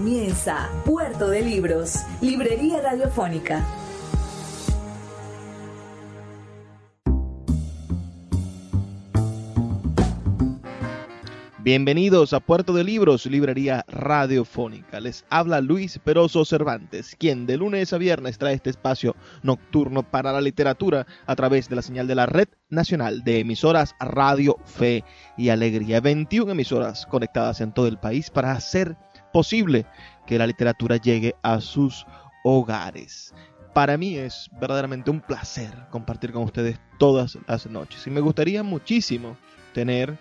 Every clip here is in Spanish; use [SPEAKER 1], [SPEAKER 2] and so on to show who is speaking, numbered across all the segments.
[SPEAKER 1] Comienza Puerto de Libros, Librería Radiofónica.
[SPEAKER 2] Bienvenidos a Puerto de Libros, Librería Radiofónica. Les habla Luis Peroso Cervantes, quien de lunes a viernes trae este espacio nocturno para la literatura a través de la señal de la Red Nacional de Emisoras Radio Fe y Alegría. 21 emisoras conectadas en todo el país para hacer posible que la literatura llegue a sus hogares. Para mí es verdaderamente un placer compartir con ustedes todas las noches y me gustaría muchísimo tener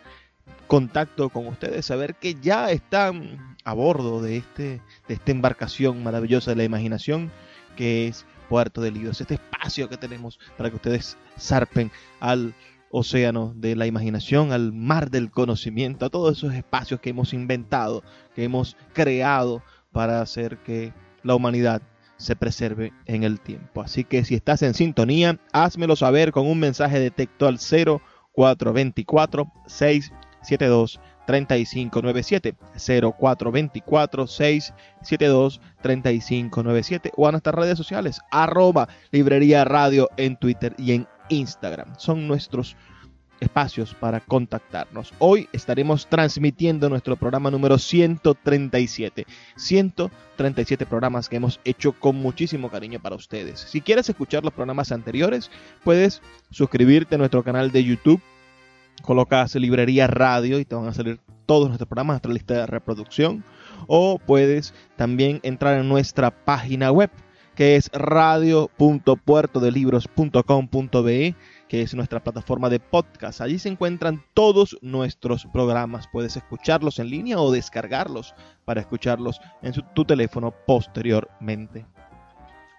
[SPEAKER 2] contacto con ustedes, saber que ya están a bordo de, este, de esta embarcación maravillosa de la imaginación que es Puerto de Libros, este espacio que tenemos para que ustedes zarpen al océano de la imaginación, al mar del conocimiento, a todos esos espacios que hemos inventado, que hemos creado para hacer que la humanidad se preserve en el tiempo. Así que si estás en sintonía, házmelo saber con un mensaje de texto al 0424 672 3597 0424 672 3597 o a nuestras redes sociales arroba librería radio en Twitter y en Instagram. Son nuestros espacios para contactarnos. Hoy estaremos transmitiendo nuestro programa número 137. 137 programas que hemos hecho con muchísimo cariño para ustedes. Si quieres escuchar los programas anteriores, puedes suscribirte a nuestro canal de YouTube. Colocas librería radio y te van a salir todos nuestros programas, nuestra lista de reproducción. O puedes también entrar en nuestra página web que es radio.puertodelibros.com.be, que es nuestra plataforma de podcast. Allí se encuentran todos nuestros programas. Puedes escucharlos en línea o descargarlos para escucharlos en tu teléfono posteriormente.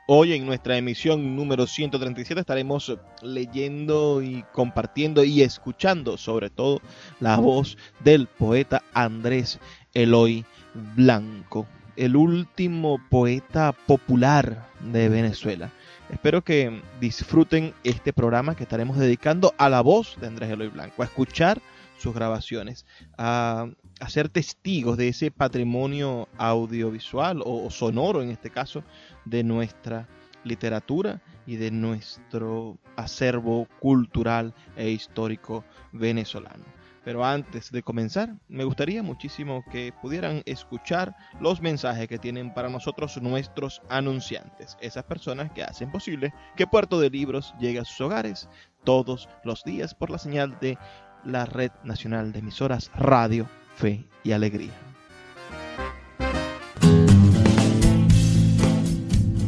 [SPEAKER 2] Hoy en nuestra emisión número 137 estaremos leyendo y compartiendo y escuchando sobre todo la voz del poeta Andrés Eloy Blanco el último poeta popular de Venezuela. Espero que disfruten este programa que estaremos dedicando a la voz de Andrés Eloy Blanco, a escuchar sus grabaciones, a, a ser testigos de ese patrimonio audiovisual o, o sonoro en este caso de nuestra literatura y de nuestro acervo cultural e histórico venezolano. Pero antes de comenzar, me gustaría muchísimo que pudieran escuchar los mensajes que tienen para nosotros nuestros anunciantes, esas personas que hacen posible que Puerto de Libros llegue a sus hogares todos los días por la señal de la Red Nacional de Emisoras Radio, Fe y Alegría.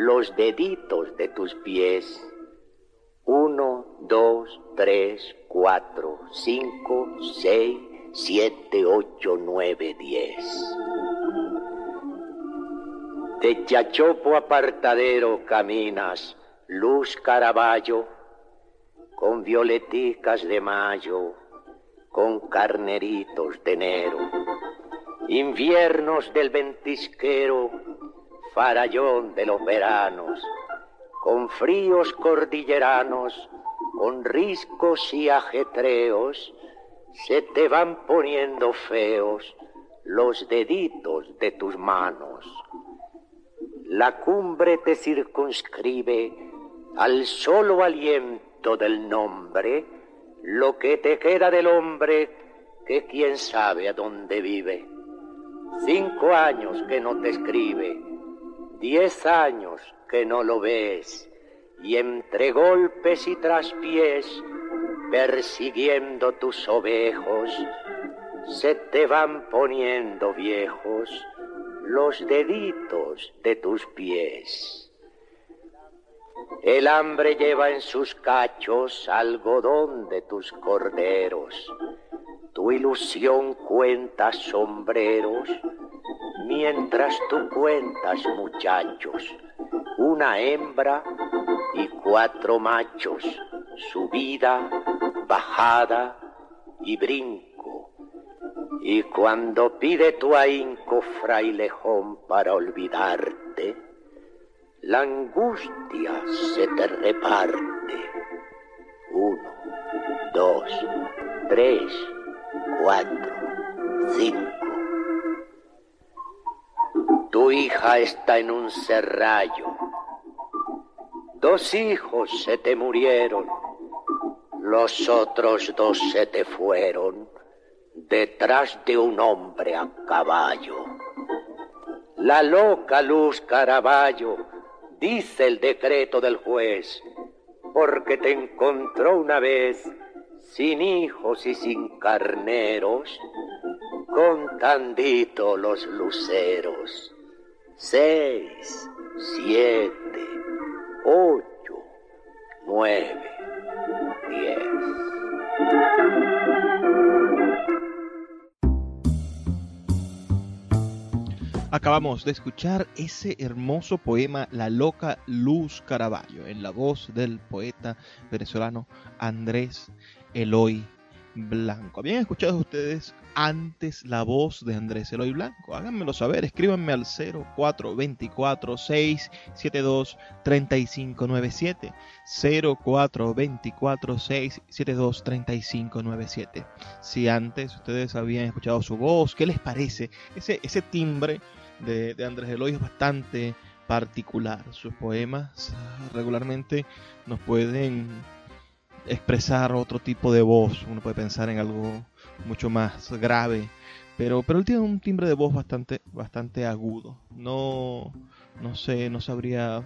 [SPEAKER 3] los deditos de tus pies. Uno, dos, tres, cuatro, cinco, seis, siete, ocho, nueve, diez. De Chachopo apartadero caminas, luz caraballo, con violeticas de mayo, con carneritos de enero, inviernos del ventisquero, farallón de los veranos, con fríos cordilleranos, con riscos y ajetreos, se te van poniendo feos los deditos de tus manos. La cumbre te circunscribe al solo aliento del nombre, lo que te queda del hombre que quién sabe a dónde vive. Cinco años que no te escribe, diez años que no lo ves, y entre golpes y traspiés, persiguiendo tus ovejos, se te van poniendo viejos los deditos de tus pies. El hambre lleva en sus cachos algodón de tus corderos. Tu ilusión cuenta sombreros, mientras tú cuentas muchachos, una hembra y cuatro machos, subida, bajada y brinco. Y cuando pide tu ahínco frailejón para olvidarte, la angustia se te reparte. Uno, dos, tres, cuatro, cinco. Tu hija está en un serrallo. Dos hijos se te murieron. Los otros dos se te fueron detrás de un hombre a caballo. La loca luz Caraballo dice el decreto del juez, porque te encontró una vez sin hijos y sin carneros, contandito los luceros. Seis, siete, ocho, nueve,
[SPEAKER 2] Acabamos de escuchar ese hermoso poema La loca Luz Caraballo en la voz del poeta venezolano Andrés Eloy Blanco. ¿Habían escuchado ustedes antes la voz de Andrés Eloy Blanco? Háganmelo saber, escríbanme al 0424-672-3597. 0424-672-3597. Si antes ustedes habían escuchado su voz, ¿qué les parece? Ese, ese timbre de, Andrés Eloy es bastante particular. Sus poemas regularmente nos pueden expresar otro tipo de voz. Uno puede pensar en algo mucho más grave. Pero, pero él tiene un timbre de voz bastante, bastante agudo. No, no sé, no sabría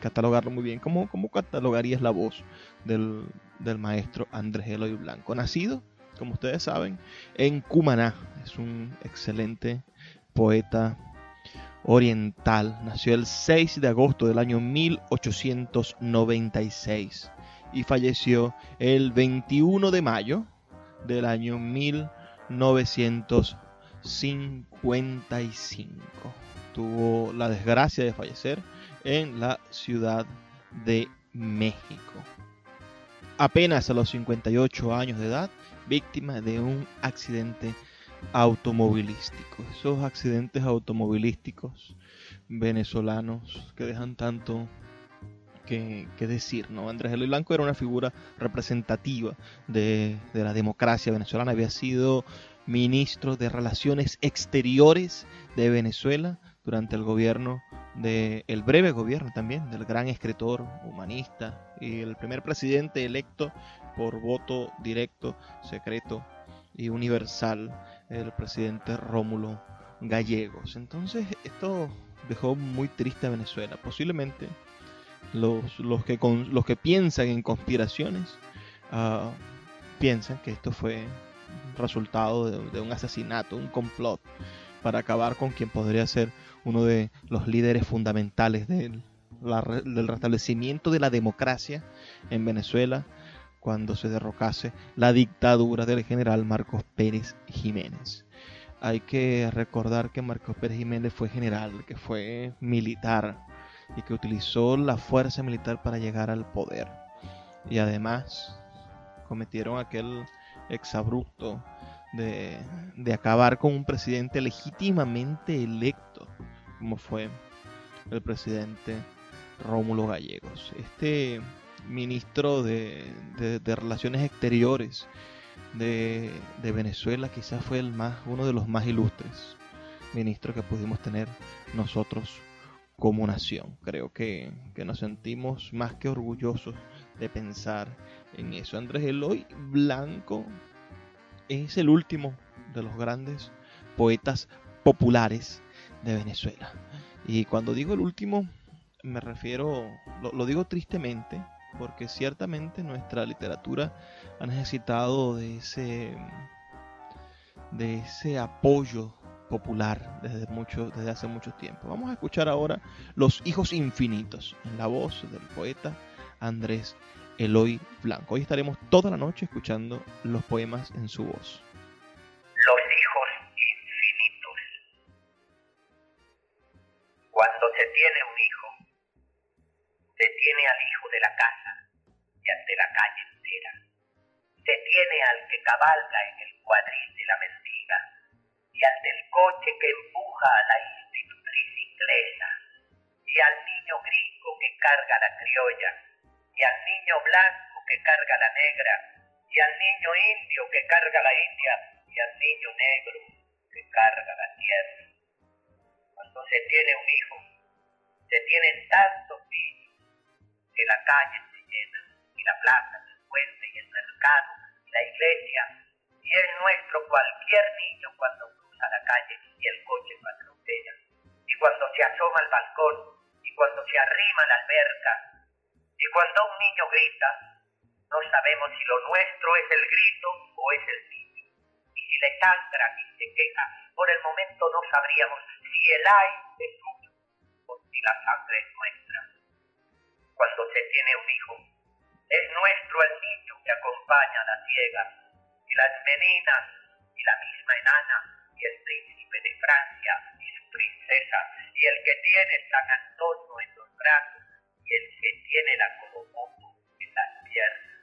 [SPEAKER 2] catalogarlo muy bien. ¿Cómo, cómo catalogarías la voz del, del maestro Andrés Eloy Blanco? Nacido, como ustedes saben, en Cumaná. Es un excelente poeta oriental. Nació el 6 de agosto del año 1896 y falleció el 21 de mayo del año 1955. Tuvo la desgracia de fallecer en la Ciudad de México. Apenas a los 58 años de edad, víctima de un accidente automovilístico. Esos accidentes automovilísticos venezolanos que dejan tanto que, decir, ¿no? Andrés Eloy Blanco era una figura representativa de, de, la democracia venezolana, había sido ministro de Relaciones Exteriores de Venezuela durante el gobierno de el breve gobierno también del gran escritor humanista y el primer presidente electo por voto directo, secreto y universal, el presidente Rómulo Gallegos. Entonces esto dejó muy triste a Venezuela. Posiblemente los, los, que, con, los que piensan en conspiraciones uh, piensan que esto fue resultado de, un asesinato, un complot para acabar con quien podría ser uno de los líderes fundamentales del, del restablecimiento de la democracia en Venezuela cuando se derrocase la dictadura del general Marcos Pérez Jiménez. Hay que recordar que Marcos Pérez Jiménez fue general, que fue militar, y que utilizó la fuerza militar para llegar al poder. Y además cometieron aquel exabrupto de, de acabar con un presidente legítimamente electo, como fue el presidente Rómulo Gallegos. Este ministro de, Relaciones Exteriores de, Venezuela, quizás fue el más, uno de los más ilustres ministros que pudimos tener nosotros como nación. Creo que, que nos sentimos más que orgullosos de pensar en eso. Andrés Eloy Blanco es el último de los grandes poetas populares de Venezuela. Y cuando digo el último, me refiero, lo, digo tristemente, porque ciertamente nuestra literatura ha necesitado de ese, de ese apoyo popular desde, mucho, desde hace mucho tiempo. Vamos a escuchar ahora Los Hijos Infinitos, en la voz del poeta Andrés Eloy Blanco. Hoy estaremos toda la noche escuchando los poemas en su voz.
[SPEAKER 4] Se tiene al que cabalga en el cuadril de la mendiga y al del coche que empuja a la institutriz inglesa y al niño gringo que carga la criolla y al niño blanco que carga la negra, y al niño indio que carga la india, y al niño negro que carga la tierra. Cuando se tiene un hijo, se tienen tantos niños que la calle se llena, y la plaza, el puente, y el mercado, la iglesia, y es nuestro cualquier niño cuando cruza la calle y el coche lo y cuando se asoma al balcón, y cuando se arrima a la alberca, y cuando un niño grita, no sabemos si lo nuestro es el grito o es el niño. Y si le sangra y se queja, por el momento no sabríamos si el ay es suyo o si la sangre es nuestra. Cuando se tiene un hijo, es nuestro el niño que acompaña a la ciega, y las meninas, y la misma enana, y el príncipe de Francia, y su princesa, y el que tiene San Antonio en los brazos, y el que tiene la colomoto en las piernas.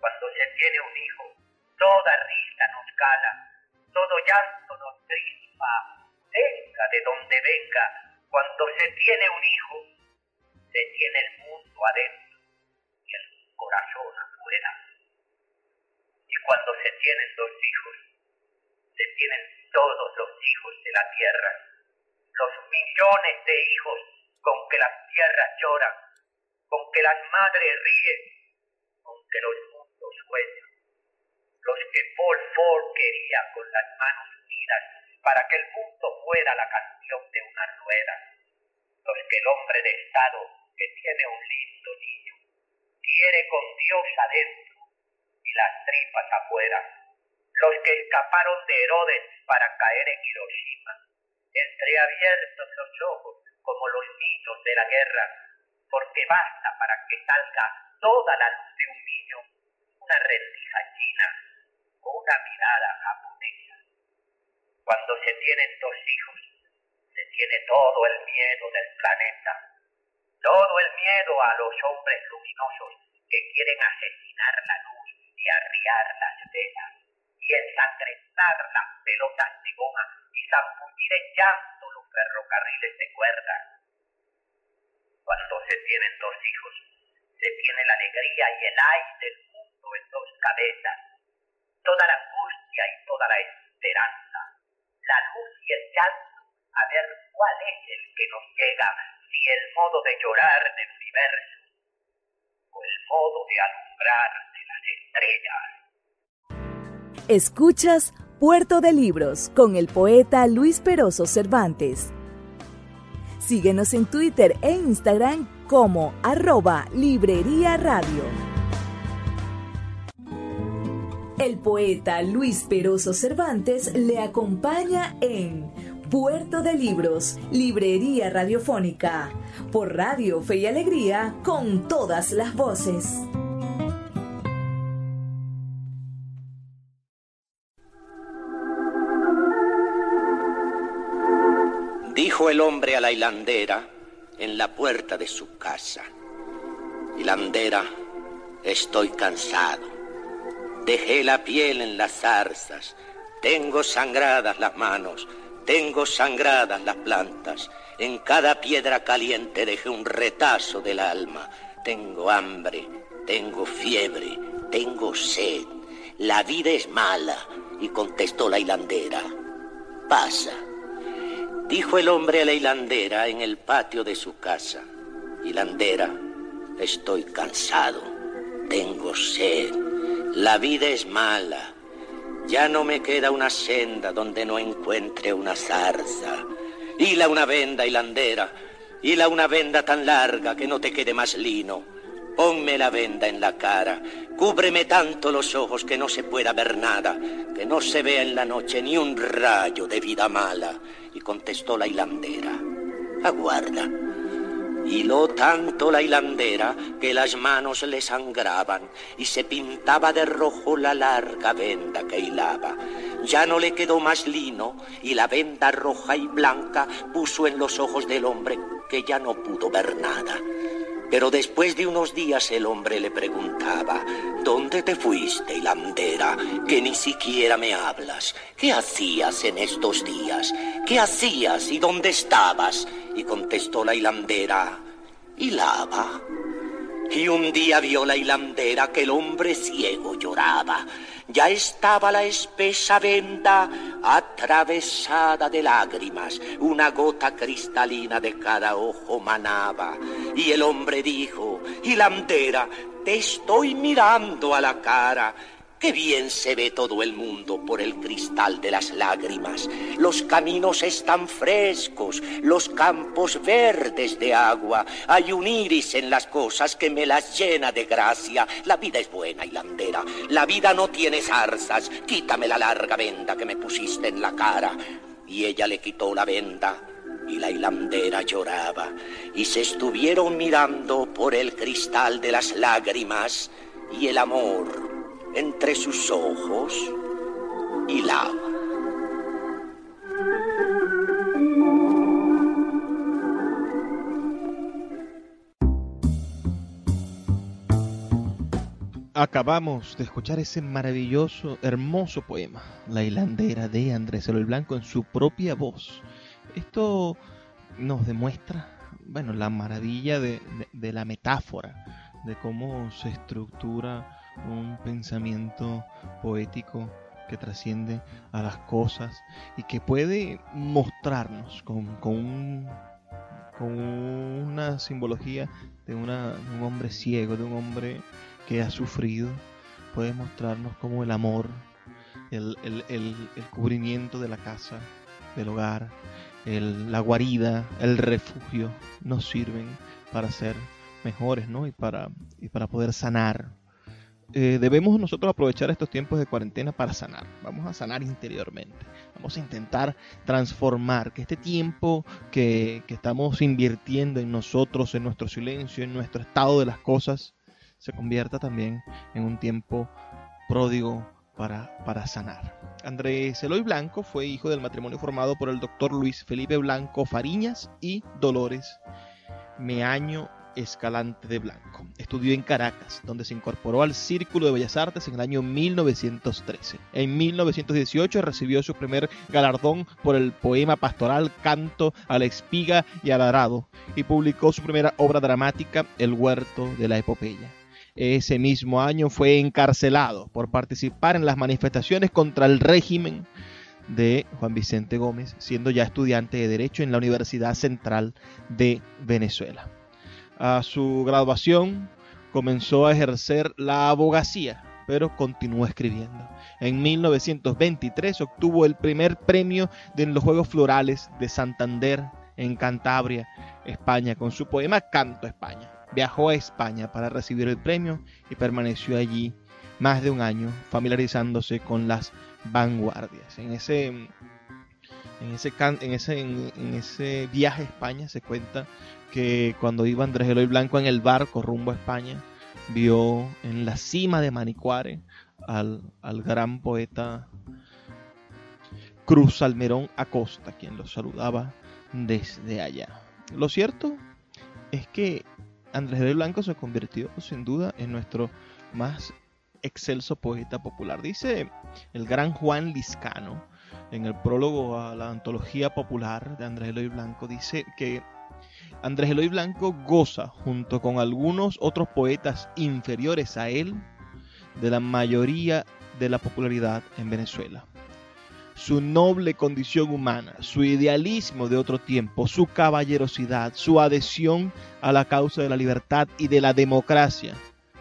[SPEAKER 4] Cuando se tiene un hijo, toda risa nos cala, todo llanto nos crispa, venga de donde venga. Cuando se tiene un hijo, se tiene el mundo adentro corazón afuera. Y cuando se tienen dos hijos, se tienen todos los hijos de la tierra, los millones de hijos con que la tierra llora con que las madres ríen, con que los mundos sueñan, los que Paul Ford quería con las manos unidas para que el mundo fuera la canción de una rueda, los que el hombre de Estado que tiene un lindo niño quiere con Dios adentro y las tripas afuera, los que escaparon de Herodes para caer en Hiroshima, entreabiertos los ojos como los niños de la guerra, porque basta para que salga toda la luz de un niño una rendija china o una mirada japonesa. Cuando se tienen dos hijos, se tiene todo el miedo del planeta, todo el miedo a los hombres luminosos que quieren asesinar la luz y arriar las velas y ensangrentar las pelotas de goma y zambullir en llanto los ferrocarriles de cuerda. Cuando se tienen dos hijos, se tiene la alegría y el aire del mundo en dos cabezas, toda la angustia y toda la esperanza, la luz y el llanto, a ver cuál es el que nos llega, si el modo de llorar del universo o el modo de alumbrar de las estrellas.
[SPEAKER 1] Escuchas Puerto de Libros con el poeta Luis Peroso Cervantes. Síguenos en Twitter e Instagram como arroba Librería Radio. El poeta Luis Peroso Cervantes le acompaña en Puerto de Libros, Librería Radiofónica, por Radio Fe y Alegría, con todas las voces.
[SPEAKER 3] Dijo el hombre a la hilandera en la puerta de su casa. Hilandera, estoy cansado. Dejé la piel en las zarzas. Tengo sangradas las manos. Tengo sangradas las plantas. En cada piedra caliente dejé un retazo del alma. Tengo hambre tengo fiebre, tengo sed, la vida es mala. Y contestó la hilandera, pasa. Dijo el hombre a la hilandera en el patio de su casa, hilandera, estoy cansado, tengo sed, la vida es mala. Ya no me queda una senda donde no encuentre una zarza. Hila una venda hilandera, hila una venda tan larga que no te quede más lino Ponme la venda en la cara, cúbreme tanto los ojos que no se pueda ver nada, que no se vea en la noche ni un rayo de vida mala. Y contestó la hilandera, aguarda. Hiló tanto la hilandera que las manos le sangraban y se pintaba de rojo la larga venda que hilaba. Ya no le quedó más lino y la venda roja y blanca puso en los ojos del hombre que ya no pudo ver nada. Pero después de unos días el hombre le preguntaba, ¿dónde te fuiste, hilandera, que ni siquiera me hablas? ¿Qué hacías en estos días? ¿Qué hacías y dónde estabas? Y contestó la hilandera, hilaba. Y un día vio la hilandera que el hombre ciego lloraba ya estaba la espesa venda atravesada de lágrimas, una gota cristalina de cada ojo manaba. Y el hombre dijo, hilandera, te estoy mirando a la cara Qué bien se ve todo el mundo por el cristal de las lágrimas. Los caminos están frescos, los campos verdes de agua. Hay un iris en las cosas que me las llena de gracia. La vida es buena, hilandera. La vida no tiene zarzas. Quítame la larga venda que me pusiste en la cara. Y ella le quitó la venda y la hilandera lloraba. Y se estuvieron mirando por el cristal de las lágrimas y el amor entre sus ojos y lava.
[SPEAKER 2] Acabamos de escuchar ese maravilloso, hermoso poema, La hilandera de Andrés Eloy Blanco en su propia voz. Esto nos demuestra, bueno, la maravilla de, de la metáfora, de cómo se estructura un pensamiento poético que trasciende a las cosas y que puede mostrarnos con, con, una simbología de, una, un hombre ciego, de un hombre que ha sufrido, puede mostrarnos como el amor, el, cubrimiento de la casa, del hogar, la guarida, el refugio, nos sirven para ser mejores, ¿no? Y para, y para poder sanar eh, debemos nosotros aprovechar estos tiempos de cuarentena para sanar. Vamos a sanar interiormente. Vamos a intentar transformar que este tiempo que, estamos invirtiendo en nosotros, en nuestro silencio, en nuestro estado de las cosas, se convierta también en un tiempo pródigo para, para sanar. Andrés Eloy Blanco fue hijo del matrimonio formado por el doctor Luis Felipe Blanco Fariñas y Dolores Meaño Escalante de Blanco. Estudió en Caracas, donde se incorporó al Círculo de Bellas Artes en el año 1913. En 1918 recibió su primer galardón por el poema pastoral Canto a la espiga y al arado y publicó su primera obra dramática El huerto de la epopeya. Ese mismo año fue encarcelado por participar en las manifestaciones contra el régimen de Juan Vicente Gómez, siendo ya estudiante de Derecho en la Universidad Central de Venezuela a su graduación comenzó a ejercer la abogacía, pero continuó escribiendo. En 1923 obtuvo el primer premio de los Juegos Florales de Santander en Cantabria, España, con su poema Canto España. Viajó a España para recibir el premio y permaneció allí más de un año familiarizándose con las vanguardias. En ese, en ese, viaje a España se cuenta que cuando iba Andrés Eloy Blanco en el barco rumbo a España, vio en la cima de Manicuare al, gran poeta Cruz Salmerón Acosta, quien lo saludaba desde allá. Lo cierto es que Andrés Eloy Blanco se convirtió sin duda en nuestro más excelso poeta popular. Dice el gran Juan Liscano en el prólogo a la antología popular de Andrés Eloy Blanco, dice que Andrés Eloy Blanco goza, junto con algunos otros poetas inferiores a él, de la mayoría de la popularidad en Venezuela. Su noble condición humana, su idealismo de otro tiempo, su caballerosidad, su adhesión a la causa de la libertad y de la democracia,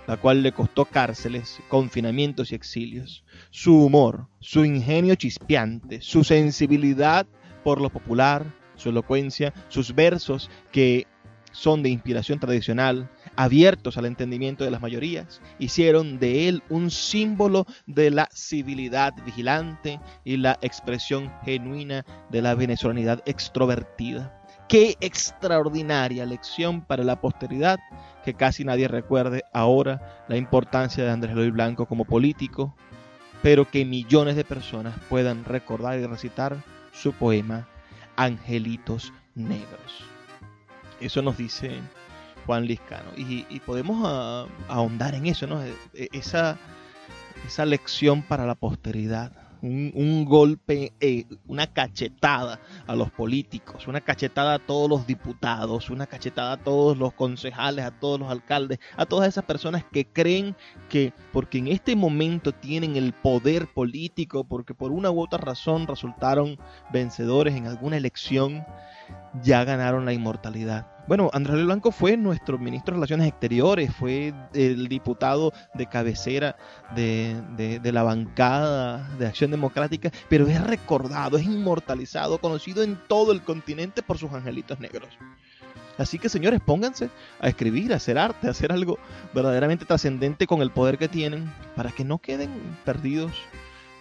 [SPEAKER 2] la cual le costó cárceles, confinamientos y exilios, su humor, su ingenio chispeante, su sensibilidad por lo popular, su elocuencia, sus versos que son de inspiración tradicional, abiertos al entendimiento de las mayorías, hicieron de él un símbolo de la civilidad vigilante y la expresión genuina de la venezolanidad extrovertida. Qué extraordinaria lección para la posteridad que casi nadie recuerde ahora la importancia de Andrés Eloy Blanco como político, pero que millones de personas puedan recordar y recitar su poema Angelitos Negros. Eso nos dice Juan Liscano. Y, podemos ah, ahondar en eso, ¿no? E, e, esa lección para la posteridad. Un, golpe, eh, una cachetada a los políticos, una cachetada a todos los diputados, una cachetada a todos los concejales, a todos los alcaldes, a todas esas personas que creen que porque en este momento tienen el poder político, porque por una u otra razón resultaron vencedores en alguna elección, ya ganaron la inmortalidad. Bueno, Andrés Blanco fue nuestro ministro de Relaciones Exteriores, fue el diputado de cabecera de, la bancada de Acción Democrática, pero es recordado, es inmortalizado, conocido en todo el continente por sus angelitos negros. Así que señores, pónganse a escribir, a hacer arte, a hacer algo verdaderamente trascendente con el poder que tienen, para que no queden perdidos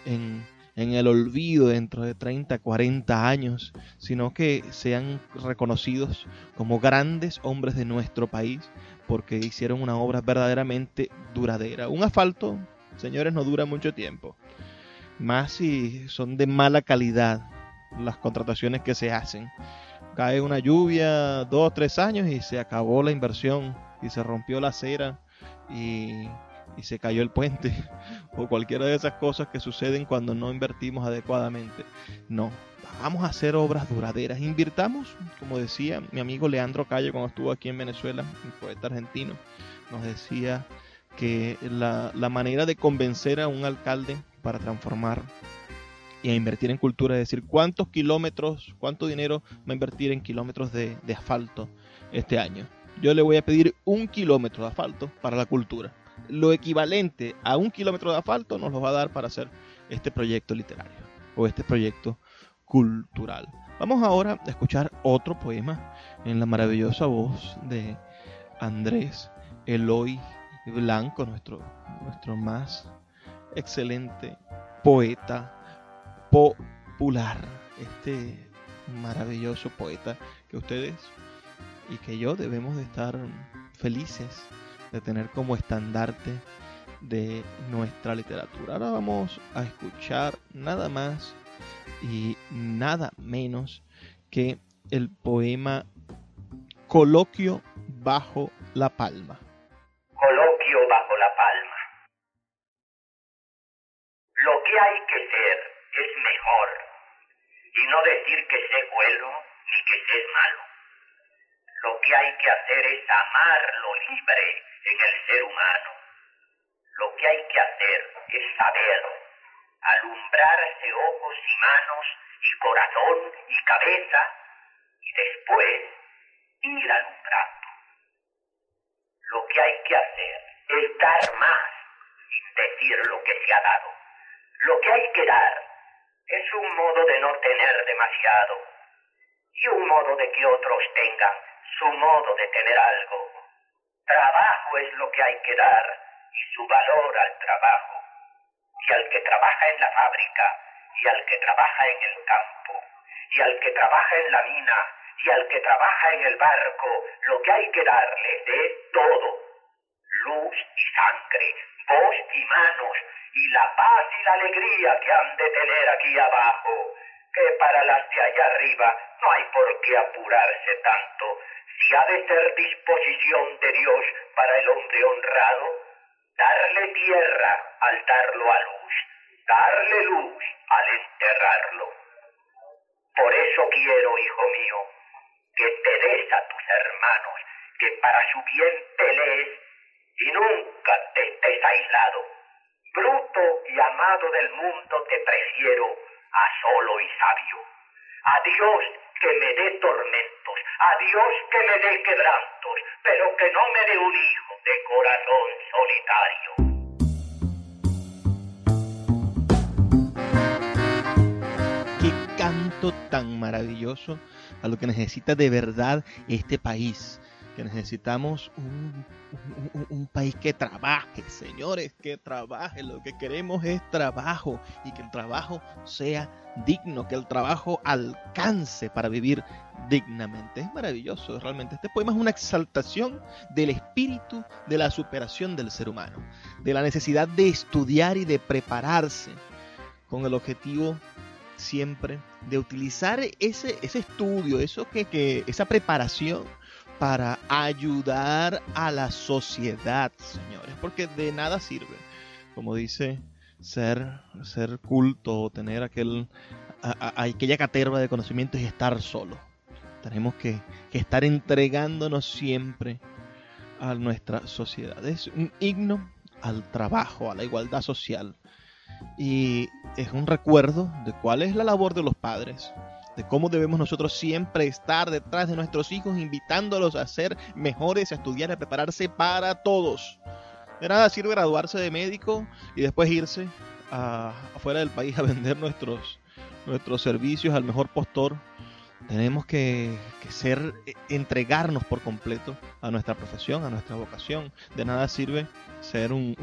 [SPEAKER 2] en, en el olvido dentro de 30, 40 años, sino que sean reconocidos como grandes hombres de nuestro país porque hicieron una obra verdaderamente duradera. Un asfalto, señores, no dura mucho tiempo. Más si son de mala calidad las contrataciones que se hacen. Cae una lluvia dos, tres años y se acabó la inversión y se rompió la acera y y se cayó el puente o cualquiera de esas cosas que suceden cuando no invertimos adecuadamente. No, vamos a hacer obras duraderas. Invirtamos, como decía mi amigo Leandro Calle cuando estuvo aquí en Venezuela, un poeta argentino, nos decía que la, manera de convencer a un alcalde para transformar y a invertir en cultura, es decir, cuántos kilómetros, cuánto dinero va a invertir en kilómetros de asfalto este año. Yo le voy a pedir un kilómetro de asfalto para la cultura lo equivalente a un kilómetro de asfalto nos lo va a dar para hacer este proyecto literario o este proyecto cultural. Vamos ahora a escuchar otro poema en la maravillosa voz de Andrés Eloy Blanco, nuestro, nuestro más excelente poeta popular. Este maravilloso poeta que ustedes y que yo debemos de estar felices de tener como estandarte de nuestra literatura. Ahora vamos a escuchar nada más y nada menos que el poema Coloquio bajo la palma.
[SPEAKER 4] Coloquio bajo la palma. Lo que hay que ser es mejor y no decir que sé bueno ni que sé malo. Lo que hay que hacer es amar lo libre en el ser humano. Lo que hay que hacer es saber alumbrarse ojos y manos y corazón y cabeza y después ir alumbrando. Lo que hay que hacer es dar más sin decir lo que se ha dado. Lo que hay que dar es un modo de no tener demasiado y un modo de que otros tengan su modo de tener algo Trabajo es lo que hay que dar y su valor al trabajo. Y al que trabaja en la fábrica, y al que trabaja en el campo, y al que trabaja en la mina, y al que trabaja en el barco, lo que hay que darle es todo. Luz y sangre, voz y manos, y la paz y la alegría que han de tener aquí abajo, que para las de allá arriba no hay por qué apurarse tanto, si ha de ser disposición de Dios para el hombre honrado, darle tierra al darlo a luz, darle luz al enterrarlo. Por eso quiero, hijo mío, que te des a tus hermanos, que para su bien pelees y nunca te estés aislado. Bruto y amado del mundo te prefiero a solo y sabio. A Dios que me dé tormentos, a Dios que me dé quebrantos, pero que no me dé un hijo de corazón solitario.
[SPEAKER 2] tan maravilloso a lo que necesita de verdad este país. Que necesitamos un, un, país que trabaje, señores, que trabaje. Lo que queremos es trabajo y que el trabajo sea digno, que el trabajo alcance para vivir dignamente. Es maravilloso, realmente. Este poema es una exaltación del espíritu de la superación del ser humano, de la necesidad de estudiar y de prepararse con el objetivo siempre de utilizar ese, ese estudio, eso que, que, esa preparación para ayudar a la sociedad, señores, porque de nada sirve, como dice, ser, ser culto o tener aquel, aquella caterva de conocimientos y estar solo. Tenemos que, que estar entregándonos siempre a nuestra sociedad. Es un himno al trabajo, a la igualdad social, y es un recuerdo de cuál es la labor de los padres, de cómo debemos nosotros siempre estar detrás de nuestros hijos, invitándolos a ser mejores, a estudiar, a prepararse para todos. De nada sirve graduarse de médico y después irse afuera del país a vender nuestros, nuestros servicios al mejor postor tenemos que, ser, eh, entregarnos por completo a nuestra profesión, a nuestra vocación. De nada sirve ser un,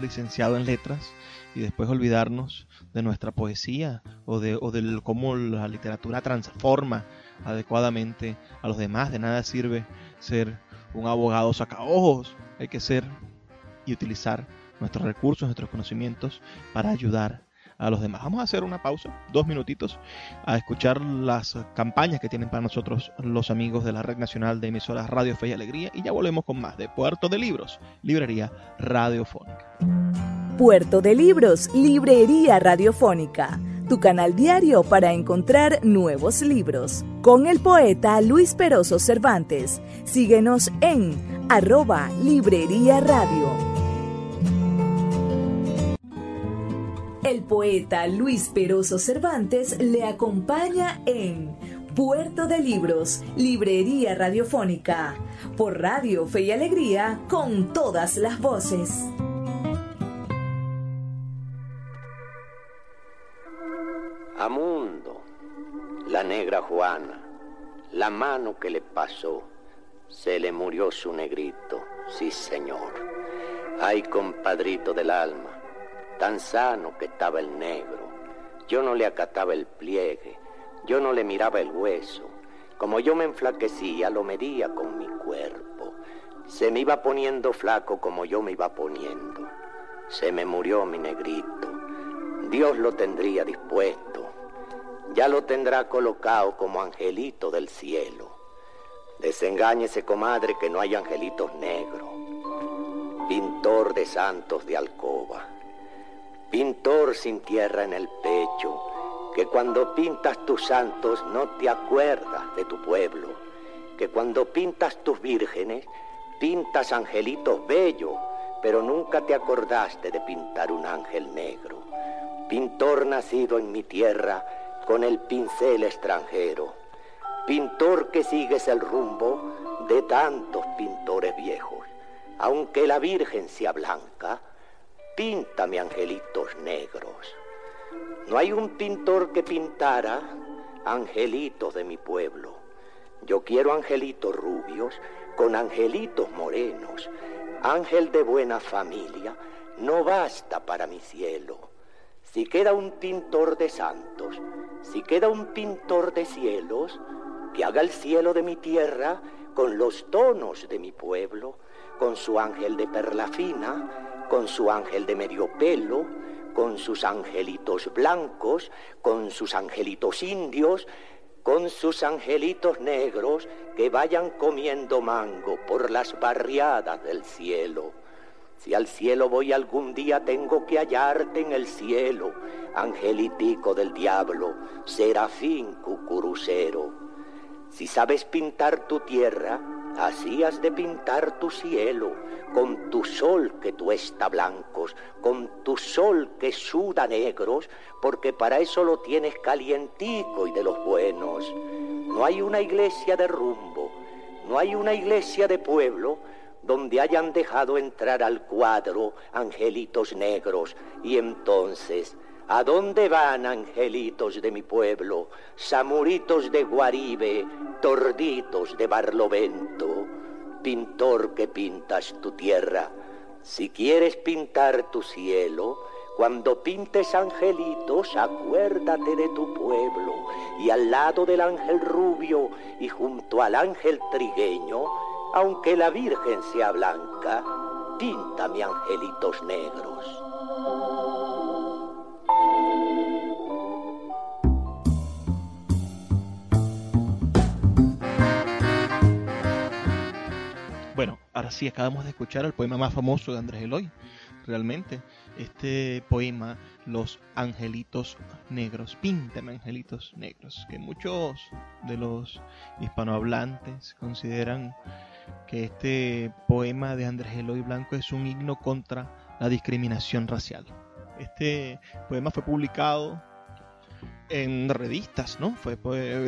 [SPEAKER 2] licenciado en letras y después olvidarnos de nuestra poesía o de, o de cómo la literatura transforma adecuadamente a los demás. De nada sirve ser un abogado sacaojos. Hay que ser y utilizar nuestros recursos, nuestros conocimientos para ayudar a los demás. Vamos a hacer una pausa, dos minutitos, a escuchar las campañas que tienen para nosotros los amigos de la Red Nacional de Emisoras Radio Fe y Alegría y ya volvemos con más de Puerto de Libros, Librería Radiofónica.
[SPEAKER 1] Puerto de Libros, Librería Radiofónica, tu canal diario para encontrar nuevos libros. Con el poeta Luis Peroso Cervantes. Síguenos en arroba Librería Radio. El poeta Luis Peroso Cervantes le acompaña en Puerto de Libros, Librería Radiofónica, por Radio Fe y Alegría, con todas las voces.
[SPEAKER 3] Amundo, la negra Juana, la mano que le pasó, se le murió su negrito, sí señor. Ay, compadrito del alma tan sano que estaba el negro. Yo no le acataba el pliegue, yo no le miraba el hueso. Como yo me enflaquecía, lo medía con mi cuerpo. Se me iba poniendo flaco como yo me iba poniendo. Se me murió mi negrito. Dios lo tendría dispuesto. Ya lo tendrá colocado como angelito del cielo. Desengáñese, comadre, que no hay angelitos negros. Pintor de santos de alcoba pintor sin tierra en el pecho, que cuando pintas tus santos no te acuerdas de tu pueblo, que cuando pintas tus vírgenes pintas angelitos bellos, pero nunca te acordaste de pintar un ángel negro. Pintor nacido en mi tierra con el pincel extranjero, pintor que sigues el rumbo de tantos pintores viejos, aunque la Virgen sea blanca, píntame angelitos negros. No hay un pintor que pintara angelitos de mi pueblo. Yo quiero angelitos rubios con angelitos morenos. Ángel de buena familia no basta para mi cielo. Si queda un pintor de santos, si queda un pintor de cielos, que haga el cielo de mi tierra con los tonos de mi pueblo, con su ángel de perla fina, con su ángel de medio pelo, con sus angelitos blancos, con sus angelitos indios, con sus angelitos negros que vayan comiendo mango por las barriadas del cielo. Si al cielo voy algún día tengo que hallarte en el cielo, angelitico del diablo, serafín cucurucero. Si sabes pintar tu tierra, así has de pintar tu cielo, con tu sol que tuesta blancos, con tu sol que suda negros, porque para eso lo tienes calientico y de los buenos. No hay una iglesia de rumbo, no hay una iglesia de pueblo donde hayan dejado entrar al cuadro angelitos negros y entonces ¿A dónde van, angelitos de mi pueblo, samuritos de Guaribe, torditos de Barlovento? Pintor que pintas tu tierra, si quieres pintar tu cielo, cuando pintes angelitos, acuérdate de tu pueblo, y al lado del ángel rubio y junto al ángel trigueño, aunque la Virgen sea blanca, píntame angelitos negros.
[SPEAKER 2] Bueno, ahora sí acabamos de escuchar el poema más famoso de Andrés Eloy, realmente. Este poema, Los Angelitos Negros, Píntame Angelitos Negros, que muchos de los hispanohablantes consideran que este poema de Andrés Eloy Blanco es un himno contra la discriminación racial. Este poema fue publicado en revistas, ¿no? Fue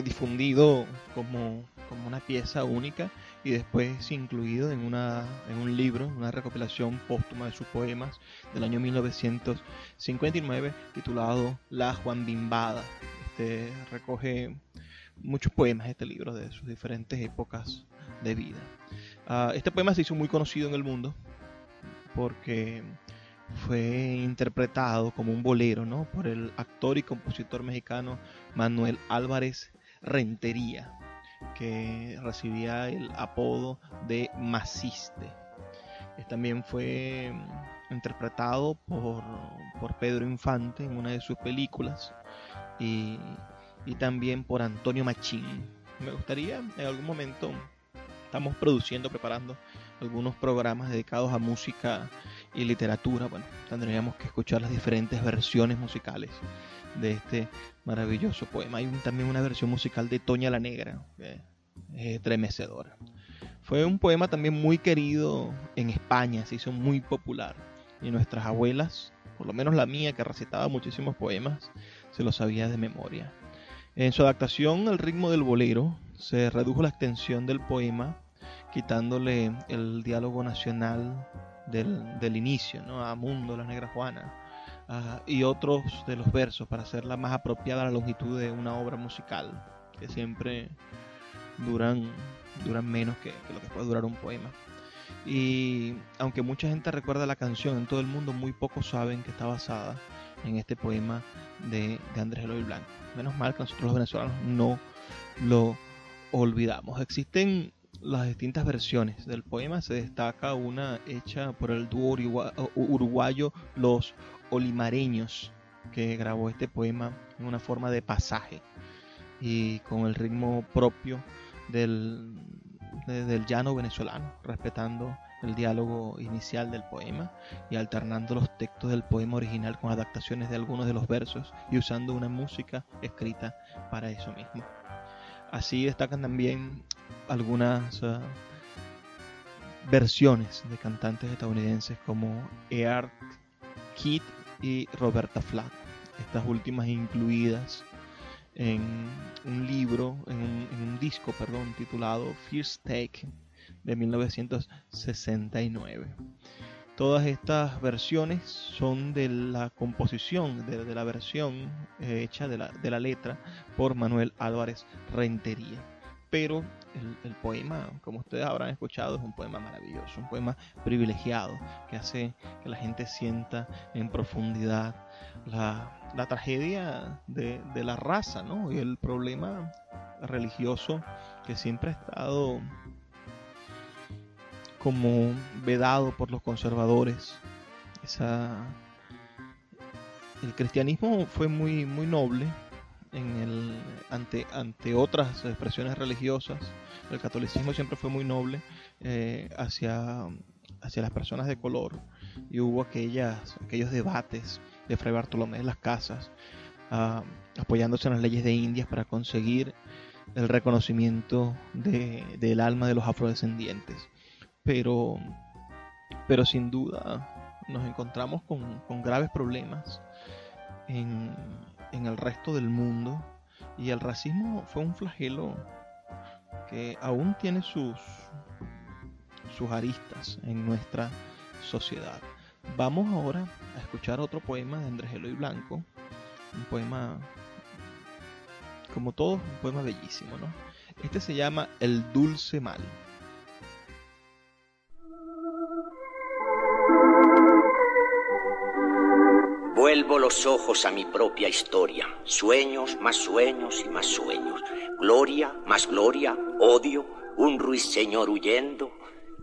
[SPEAKER 2] difundido como, como una pieza única y después incluido en, una, en un libro, una recopilación póstuma de sus poemas del año 1959 titulado La Juan Bimbada. Este recoge muchos poemas este libro de sus diferentes épocas de vida. Uh, este poema se hizo muy conocido en el mundo porque fue interpretado como un bolero ¿no? por el actor y compositor mexicano Manuel Álvarez Rentería que recibía el apodo de Maciste. También fue mm, interpretado por, por, Pedro Infante en una de sus películas y, y también por Antonio Machín. Me gustaría en algún momento, estamos produciendo, preparando algunos programas dedicados a música y literatura. Bueno, tendríamos que escuchar las diferentes versiones musicales de este maravilloso poema. Hay también una versión musical de Toña la Negra, que es estremecedora. Fue un poema también muy querido en España, se hizo muy popular. Y nuestras abuelas, por lo menos la mía, que recitaba muchísimos poemas, se lo sabía de memoria. En su adaptación al ritmo del bolero, se redujo la extensión del poema, quitándole el diálogo nacional del, inicio, ¿no? a Mundo, la Negra Juana, uh, y otros de los versos para hacerla más apropiada a la longitud de una obra musical, que siempre duran, duran menos que, que lo que puede durar un poema. Y aunque mucha gente recuerda la canción en todo el mundo, muy pocos saben que está basada en este poema de, de Andrés Eloy Blanco. Menos mal que nosotros los venezolanos no lo olvidamos. Existen las distintas versiones del poema. Se destaca una hecha por el dúo uruguayo Los Olimareños, que grabó este poema en una forma de pasaje y con el ritmo propio del, del llano venezolano, respetando el diálogo inicial del poema y alternando los textos del poema original con adaptaciones de algunos de los versos y usando una música escrita para eso mismo. Así destacan también algunas versiones de cantantes estadounidenses como Earth Kidd y Roberta Flack. Estas últimas incluidas en un libro, en un, disco, perdón, titulado First Take de 1969. Todas estas versiones son de la composición, de, de la versión eh, hecha de la, de la letra por Manuel Álvarez Rentería pero el, poema, como ustedes habrán escuchado, es un poema maravilloso, un poema privilegiado que hace que la gente sienta en profundidad la, tragedia de, la raza ¿no? y el problema religioso que siempre ha estado como vedado por los conservadores. Esa, el cristianismo fue muy noble, en el, ante, ante otras expresiones religiosas. El catolicismo siempre fue muy noble eh, hacia, hacia las personas de color y hubo aquellas, aquellos debates de Fray Bartolomé en las casas, uh, apoyándose en las leyes de Indias para conseguir el reconocimiento del alma de los afrodescendientes. Pero, pero sin duda nos encontramos con, graves problemas en, en el resto del mundo y el racismo fue un flagelo que aún tiene sus, sus aristas en nuestra sociedad. Vamos ahora a escuchar otro poema de Andrés Eloy Blanco, un poema, como todos, un poema bellísimo, ¿no? Este se llama El dulce mal.
[SPEAKER 3] Vuelvo los ojos a mi propia historia, sueños más sueños y más sueños, gloria más gloria, odio, un ruiseñor huyendo,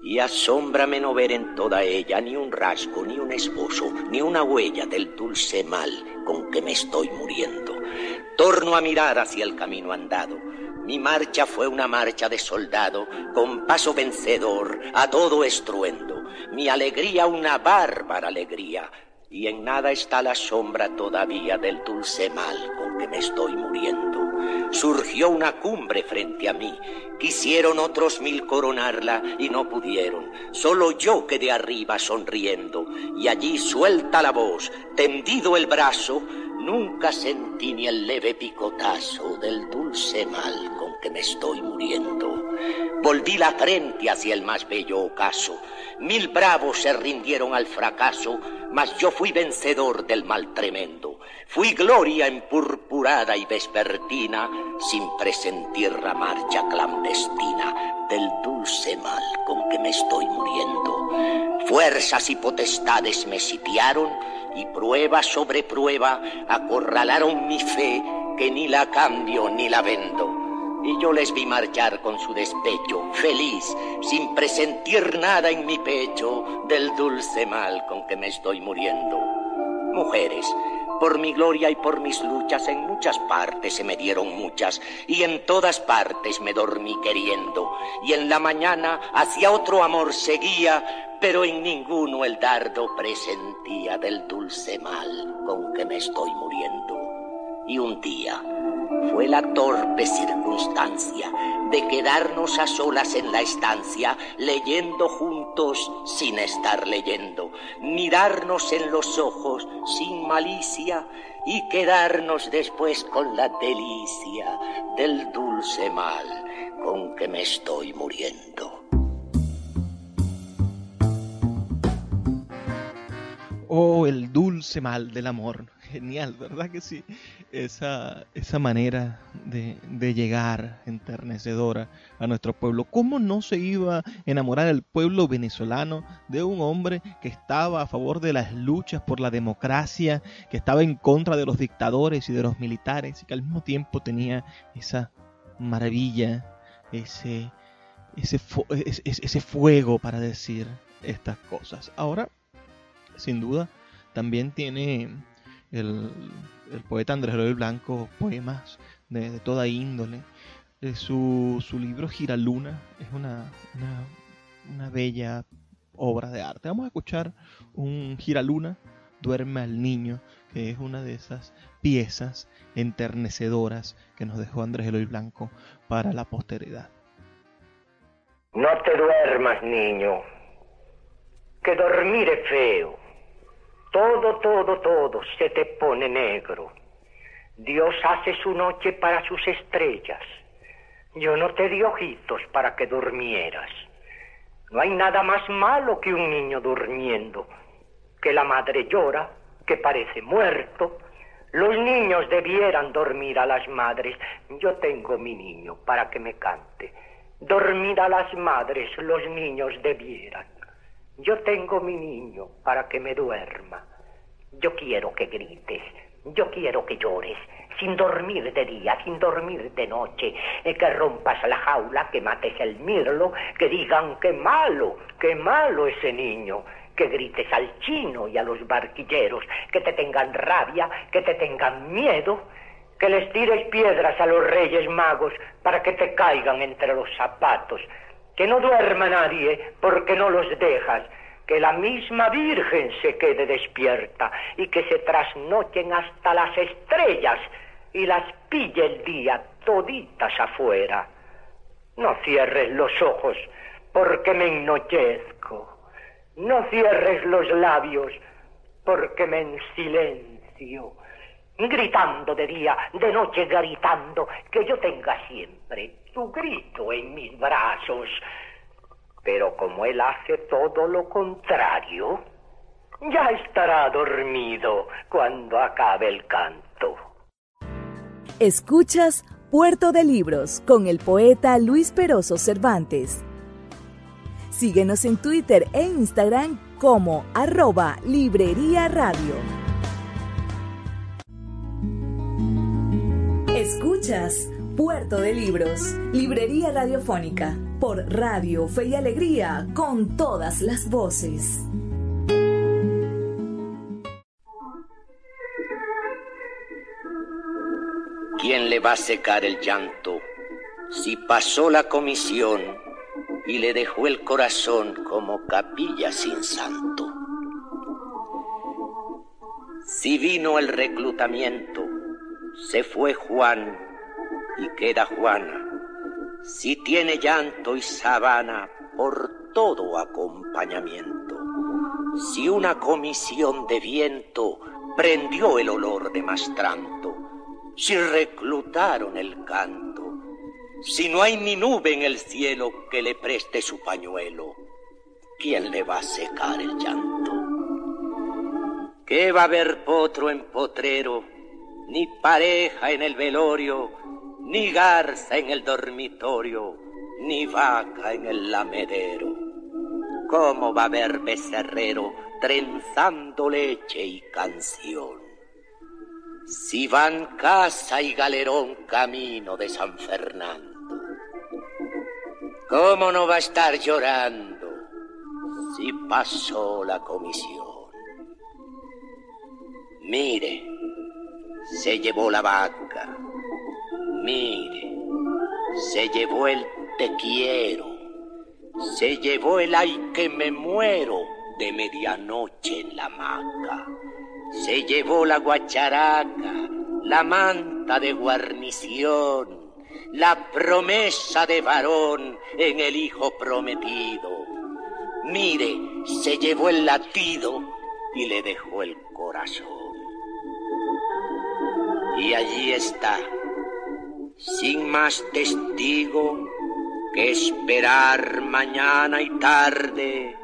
[SPEAKER 3] y asómbrame no ver en toda ella ni un rasgo, ni un esbozo, ni una huella del dulce mal con que me estoy muriendo. Torno a mirar hacia el camino andado. Mi marcha fue una marcha de soldado, con paso vencedor, a todo estruendo. Mi alegría una bárbara alegría, y en nada está la sombra todavía del dulce mal con que me estoy muriendo. Surgió una cumbre frente a mí, quisieron otros mil coronarla y no pudieron, solo yo quedé arriba sonriendo, y allí suelta la voz, tendido el brazo, nunca sentí ni el leve picotazo del dulce mal con que me estoy muriendo. Volví la frente hacia el más bello ocaso, mil bravos se rindieron al fracaso, mas yo fui vencedor del mal tremendo. Fui gloria empurpurada y vespertina, sin presentir la marcha clandestina del dulce mal con que me estoy muriendo. Fuerzas y potestades me sitiaron y prueba sobre prueba acorralaron mi fe que ni la cambio ni la vendo y yo les vi marchar con su despecho, feliz, sin presentir nada en mi pecho del dulce mal con que me estoy muriendo. Mujeres, por mi gloria y por mis luchas en muchas partes se me dieron muchas y en todas partes me dormí queriendo y en la mañana hacia otro amor seguía, pero en ninguno el dardo presentía del dulce mal con que me estoy muriendo. Y un día, fue la torpe circunstancia de quedarnos a solas en la estancia, leyendo juntos sin estar leyendo, mirarnos en los ojos sin malicia y quedarnos después con la delicia del dulce mal con que me estoy muriendo.
[SPEAKER 2] Oh, el dulce mal del amor. Genial, ¿verdad que sí? esa, esa manera de, de, llegar enternecedora a nuestro pueblo. ¿Cómo no se iba a enamorar el pueblo venezolano de un hombre que estaba a favor de las luchas por la democracia, que estaba en contra de los dictadores y de los militares y que al mismo tiempo tenía esa maravilla, ese, ese, ese, ese fuego para decir estas cosas? Ahora, sin duda, también tiene el, poeta Andrés Eloy Blanco poemas de, toda índole. Eh, su, su, libro Giraluna es una, una, bella obra de arte. Vamos a escuchar un Giraluna, Duerme al Niño, que es una de esas piezas enternecedoras que nos dejó Andrés Eloy Blanco para la posteridad.
[SPEAKER 5] No te duermas, niño, que dormir es feo todo, todo, todo se te pone negro. Dios hace su noche para sus estrellas. Yo no te di ojitos para que durmieras. No hay nada más malo que un niño durmiendo, que la madre llora, que parece muerto. Los niños debieran dormir a las madres. Yo tengo mi niño para que me cante. Dormir a las madres los niños debieran. Yo tengo mi niño para que me duerma. Yo quiero que grites, yo quiero que llores, sin dormir de día, sin dormir de noche, eh, que rompas la jaula, que mates el mirlo, que digan qué malo, qué malo ese niño, que grites al chino y a los barquilleros, que te tengan rabia, que te tengan miedo, que les tires piedras a los reyes magos para que te caigan entre los zapatos, que no duerma nadie porque no los dejas, que la misma Virgen se quede despierta y que se trasnochen hasta las estrellas y las pille el día toditas afuera. No cierres los ojos porque me ennochezco. No cierres los labios porque me ensilencio. Gritando de día, de noche gritando, que yo tenga siempre tu grito en mis brazos. Pero como él hace todo lo contrario, ya estará dormido cuando acabe el canto.
[SPEAKER 1] Escuchas Puerto de Libros con el poeta Luis Peroso Cervantes. Síguenos en Twitter e Instagram como arroba Librería Radio. Escuchas Puerto de Libros, Librería Radiofónica, por Radio Fe y Alegría, con todas las voces.
[SPEAKER 3] ¿Quién le va a secar el llanto si pasó la comisión y le dejó el corazón como capilla sin santo? Si vino el reclutamiento, se fue Juan y queda Juana. Si tiene llanto y sabana por todo acompañamiento. Si una comisión de viento prendió el olor de mastranto. Si reclutaron el canto. Si no hay ni nube en el cielo que le preste su pañuelo. ¿Quién le va a secar el llanto? ¿Qué va a haber potro en potrero? Ni pareja en el velorio ni garza en el dormitorio, ni vaca en el lamedero. ¿Cómo va a haber becerrero trenzando leche y canción? Si van casa y galerón camino de San Fernando, ¿cómo no va a estar llorando si pasó la comisión? Mire, se llevó la vaca Mire, se llevó el te quiero, se llevó el ay que me muero de medianoche en la hamaca, se llevó la guacharaca, la manta de guarnición, la promesa de varón en el hijo prometido. Mire, se llevó el latido y le dejó el corazón. Y allí está sin más testigo que esperar mañana y tarde,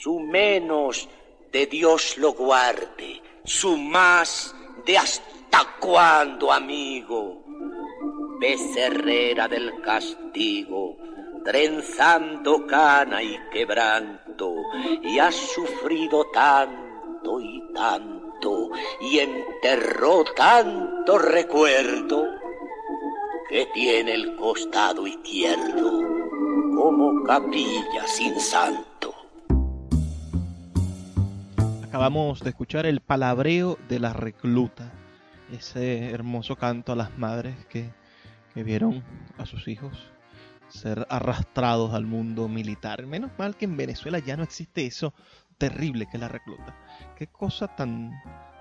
[SPEAKER 3] su menos de Dios lo guarde, su más de hasta cuándo, amigo. Becerrera del castigo, trenzando cana y quebranto, y ha sufrido tanto y tanto, y enterró tanto recuerdo que tiene el costado izquierdo como capilla sin santo.
[SPEAKER 2] Acabamos de escuchar el palabreo de la recluta, ese hermoso canto a las madres que, que vieron a sus hijos ser arrastrados al mundo militar. Menos mal que en Venezuela ya no existe eso terrible que la recluta. Qué cosa tan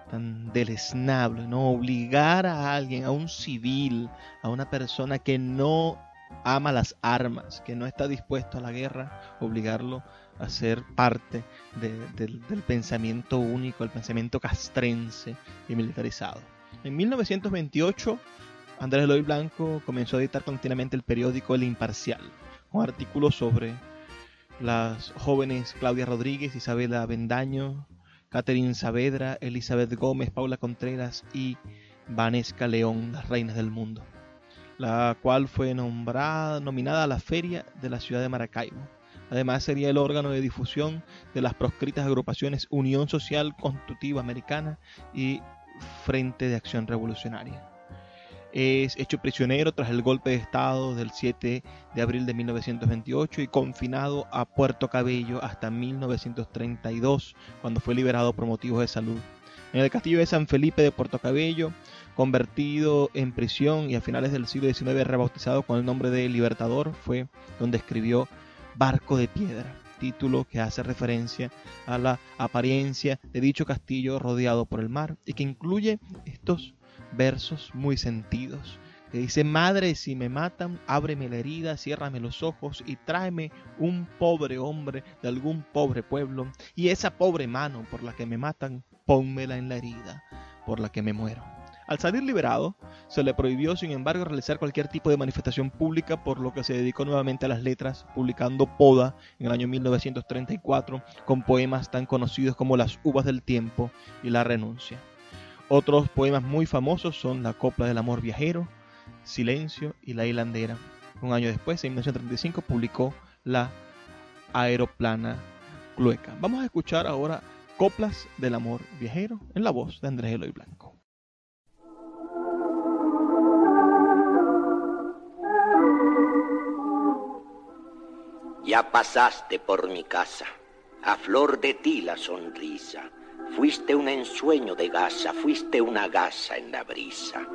[SPEAKER 2] tan deleznable, ¿no? Obligar a alguien, a un civil, a una persona que no ama las armas, que no está dispuesto a la guerra, obligarlo a ser parte del pensamiento único, el pensamiento castrense y militarizado. En 1928, Andrés Eloy Blanco comenzó a editar continuamente el periódico El Imparcial, con artículos sobre las jóvenes Claudia Rodríguez, Isabela Bendaño, Catherine Saavedra, Elizabeth Gómez, Paula Contreras y Vanesca León, las reinas del mundo, la cual fue nombrada, nominada a la Feria de la ciudad de Maracaibo. Además sería el órgano de difusión de las proscritas agrupaciones Unión Social Constitutiva Americana y Frente de Acción Revolucionaria es hecho prisionero tras el golpe de Estado del 7 de abril de 1928 y confinado a Puerto Cabello hasta 1932, cuando fue liberado por motivos de salud. En el castillo de San Felipe de Puerto Cabello, convertido en prisión y a finales del siglo XIX rebautizado con el nombre de Libertador, fue donde escribió Barco de Piedra, título que hace referencia a la apariencia de dicho castillo rodeado por el mar y que incluye estos versos muy sentidos que dice, Madre, si me matan, ábreme la herida, ciérrame los ojos y tráeme un pobre hombre de algún pobre pueblo, y esa pobre mano por la que me matan, pónmela en la herida por la que me muero. Al salir liberado, se le prohibió, sin embargo, realizar cualquier tipo de manifestación pública, por lo que se dedicó nuevamente a las letras, publicando Poda en el año 1934, con poemas tan conocidos como Las uvas del tiempo y La renuncia. Otros poemas muy famosos son La copla del amor viajero, Silencio y La hilandera. Un año después, en 1935, publicó La aeroplana clueca. Vamos a escuchar ahora Coplas del amor viajero en la voz de Andrés Eloy Blanco.
[SPEAKER 3] Ya pasaste por mi casa, a flor de ti la sonrisa. Fuiste un ensueño de gasa, fuiste una gasa en la brisa.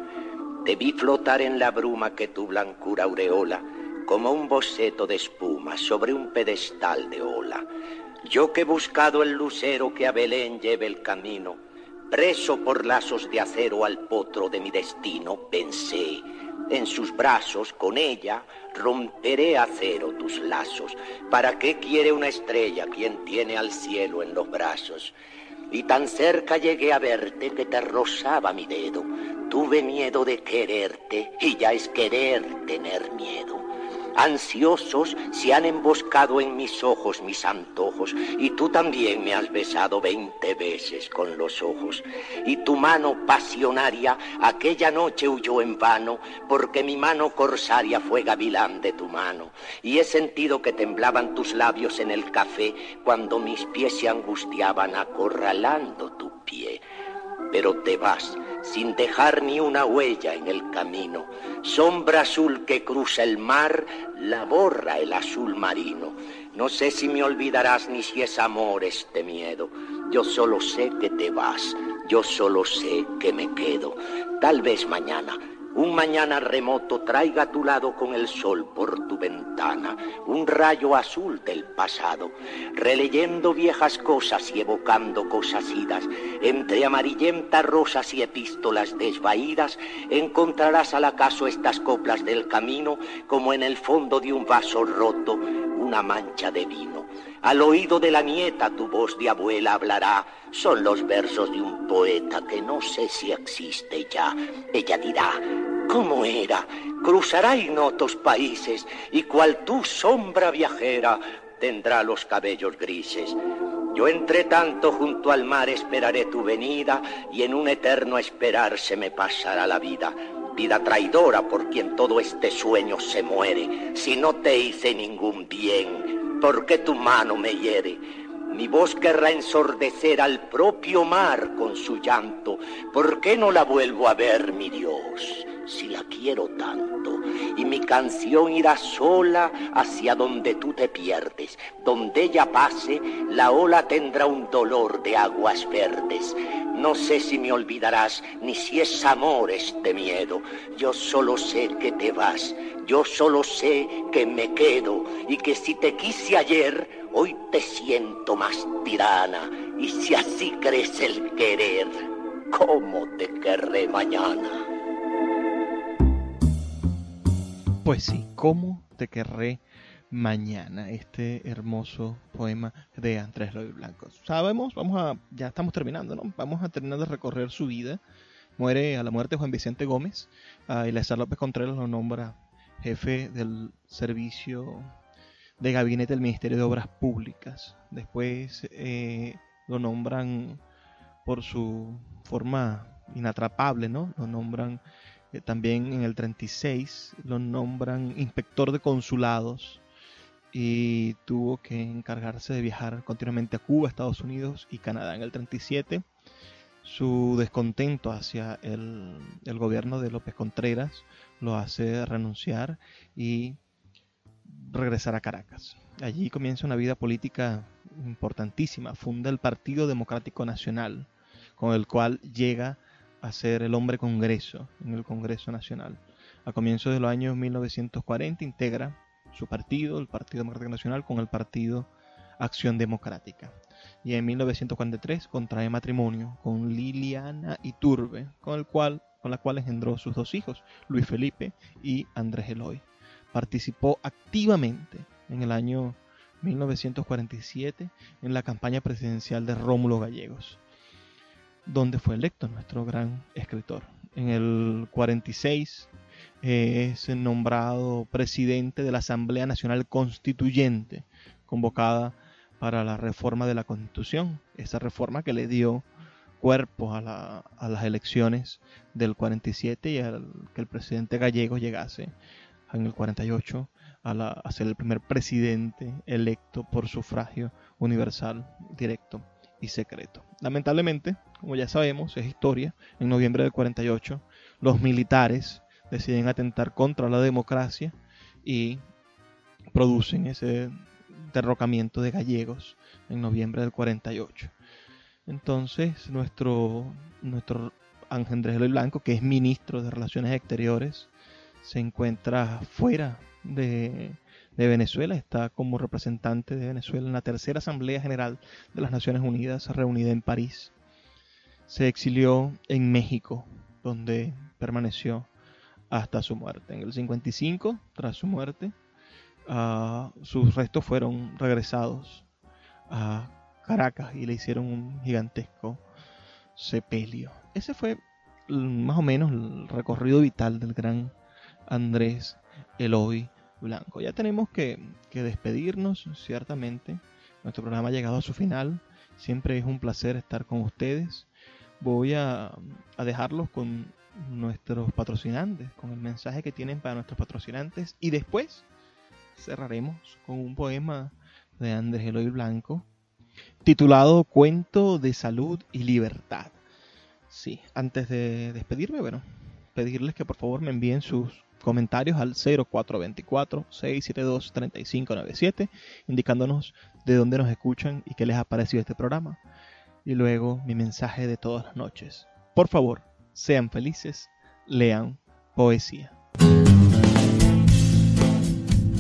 [SPEAKER 3] Te vi flotar en la bruma que tu blancura aureola, como un boceto de espuma sobre un pedestal de ola. Yo que he buscado el lucero que a Belén lleve el camino, preso por lazos de acero al potro de mi destino, pensé, en sus brazos, con ella, romperé a cero tus lazos. ¿Para qué quiere una estrella quien tiene al cielo en los brazos? Y tan cerca llegué a verte que te rozaba mi dedo. Tuve miedo de quererte y ya es querer tener miedo. Ansiosos se han emboscado en mis ojos mis antojos, y tú también me has besado veinte veces con los ojos. Y tu mano pasionaria aquella noche huyó en vano, porque mi mano corsaria fue gavilán de tu mano. Y he sentido que temblaban tus labios en el café cuando mis pies se angustiaban acorralando tu pie. Pero te vas sin dejar ni una huella en el camino. Sombra azul que cruza el mar, la borra el azul marino. No sé si me olvidarás ni si es amor este miedo. Yo solo sé que te vas, yo solo sé que me quedo. Tal vez mañana un mañana remoto traiga a tu lado con el sol por tu ventana un rayo azul del pasado, releyendo viejas cosas y evocando cosas idas. Entre amarillentas rosas y epístolas desvaídas encontrarás al acaso estas coplas del camino como en el fondo de un vaso roto una mancha de vino. Al oído de la nieta tu voz de abuela hablará. Son los versos de un poeta que no sé si existe ya. Ella dirá, ¿cómo era? Cruzará ignotos países y cual tu sombra viajera tendrá los cabellos grises. Yo entre tanto junto al mar esperaré tu venida y en un eterno esperar se me pasará la vida. Vida traidora por quien todo este sueño se muere, si no te hice ningún bien ¿Por qué tu mano me hiere? Mi voz querrá ensordecer al propio mar con su llanto. ¿Por qué no la vuelvo a ver, mi Dios, si la quiero tanto? Y mi canción irá sola hacia donde tú te pierdes. Donde ella pase, la ola tendrá un dolor de aguas verdes. No sé si me olvidarás, ni si es amor este miedo. Yo solo sé que te vas yo solo sé que me quedo y que si te quise ayer, hoy te siento más tirana. Y si así crees el querer, ¿cómo te querré mañana?
[SPEAKER 2] Pues sí, ¿cómo te querré mañana? Este hermoso poema de Andrés Roy Blanco. Sabemos, vamos a, ya estamos terminando, ¿no? Vamos a terminar de recorrer su vida. Muere a la muerte Juan Vicente Gómez uh, y Lázaro López Contreras lo nombra jefe del servicio de gabinete del Ministerio de Obras Públicas. Después eh, lo nombran por su forma inatrapable, ¿no? Lo nombran eh, también en el 36, lo nombran inspector de consulados y tuvo que encargarse de viajar continuamente a Cuba, Estados Unidos y Canadá. En el 37, su descontento hacia el, el gobierno de López Contreras lo hace renunciar y regresar a Caracas. Allí comienza una vida política importantísima. Funda el Partido Democrático Nacional, con el cual llega a ser el hombre Congreso en el Congreso Nacional. A comienzos de los años 1940 integra su partido, el Partido Democrático Nacional, con el Partido Acción Democrática. Y en 1943 contrae matrimonio con Liliana Iturbe, con el cual con la cual engendró sus dos hijos, Luis Felipe y Andrés Eloy. Participó activamente en el año 1947 en la campaña presidencial de Rómulo Gallegos, donde fue electo nuestro gran escritor. En el 46 eh, es nombrado presidente de la Asamblea Nacional Constituyente, convocada para la reforma de la Constitución, esa reforma que le dio cuerpo a, las elecciones del 47 y al que el presidente gallego llegase en el 48 a, ser el primer presidente electo por sufragio universal, directo y secreto. Lamentablemente, como ya sabemos, es historia, en noviembre del 48 los militares deciden atentar contra la democracia y producen ese derrocamiento de gallegos en noviembre del 48. Entonces, nuestro, nuestro Ángel Eloy Blanco, que es ministro de Relaciones Exteriores, se encuentra fuera de, Venezuela, está como representante de Venezuela en la tercera Asamblea General de las Naciones Unidas reunida en París. Se exilió en México, donde permaneció hasta su muerte. En el 55, tras su muerte, ah, sus restos fueron regresados a Caracas y le hicieron un gigantesco sepelio. Ese fue más o menos el recorrido vital del gran Andrés Eloy Blanco. Ya tenemos que, despedirnos, ciertamente. Nuestro programa ha llegado a su final. Siempre es un placer estar con ustedes. Voy a, a dejarlos con nuestros patrocinantes, con el mensaje que tienen para nuestros patrocinantes. Y después cerraremos con un poema de Andrés Eloy Blanco titulado Cuento de Salud y Libertad. Sí, antes de despedirme, bueno, pedirles que por favor me envíen sus comentarios al 0424-672-3597, indicándonos de dónde nos escuchan y qué les ha parecido este programa. Y luego mi mensaje de todas las noches. Por favor, sean felices, lean poesía.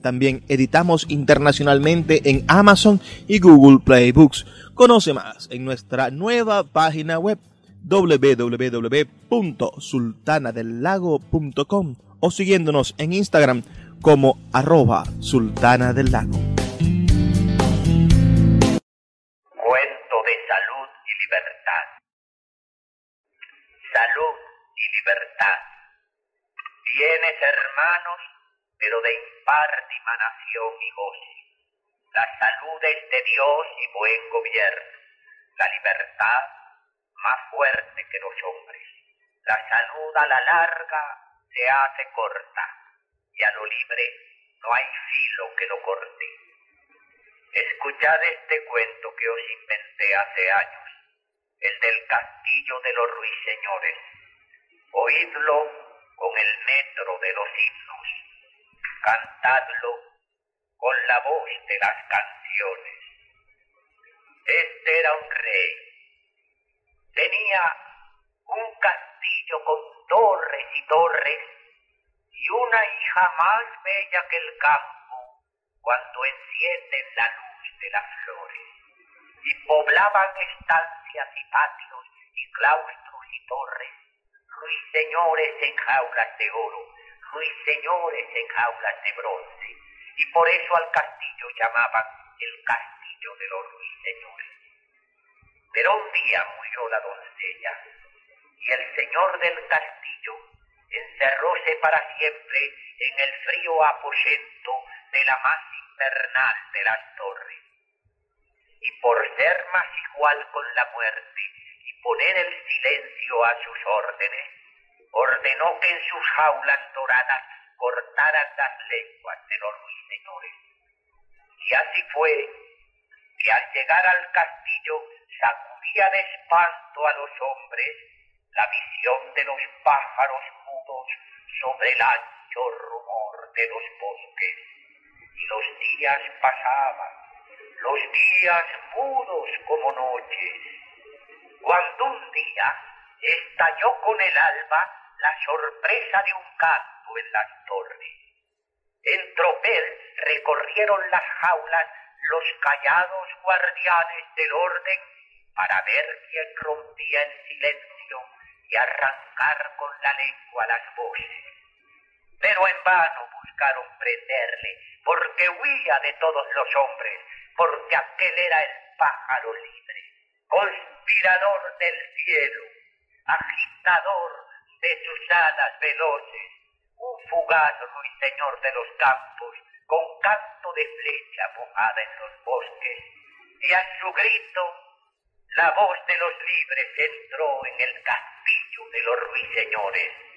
[SPEAKER 6] también editamos internacionalmente en Amazon y Google Play Books. Conoce más en nuestra nueva página web www.sultanadelago.com o siguiéndonos en Instagram como arroba sultana del lago.
[SPEAKER 4] Cuento de salud y libertad. Salud y libertad. Tienes hermanos, pero de impar dimanación y goce la salud es de Dios y buen gobierno. La libertad más fuerte que los hombres. La salud a la larga se hace corta y a lo libre no hay filo que lo corte. Escuchad este cuento que os inventé hace años, el del castillo de los ruiseñores. Oídlo con el metro de los himnos. Cantadlo con la voz de las canciones. Este era un rey. Tenía un castillo con torres y torres y una hija más bella que el campo cuando encienden la luz de las flores. Y poblaban estancias y patios y claustros y torres, ruiseñores en jaulas de oro, ruiseñores en jaulas de bronce y por eso al castillo llamaban el castillo de los ruiseñores. Pero un día murió la doncella y el señor del castillo encerróse para siempre en el frío aposento de la más infernal de las torres. Y por ser más igual con la muerte y poner el silencio a sus órdenes, ordenó que en sus jaulas doradas cortaran las lenguas de los ruiseñores. Y así fue que al llegar al castillo sacudía de espanto a los hombres la visión de los pájaros mudos sobre el ancho rumor de los bosques. y los días pasaban, los días mudos como noches, cuando un día estalló con el alba la sorpresa de un canto en las torres. En tropel recorrieron las jaulas los callados guardianes del orden para ver quién rompía el silencio y arrancar con la lengua las voces. Pero en vano buscaron prenderle, porque huía de todos los hombres, porque aquel era el pájaro libre, conspirador del cielo, agitador de sus alas veloces, un fugaz ruiseñor de los campos, con canto de flecha mojada en los bosques, y a su grito la voz de los libres entró en el castillo de los ruiseñores.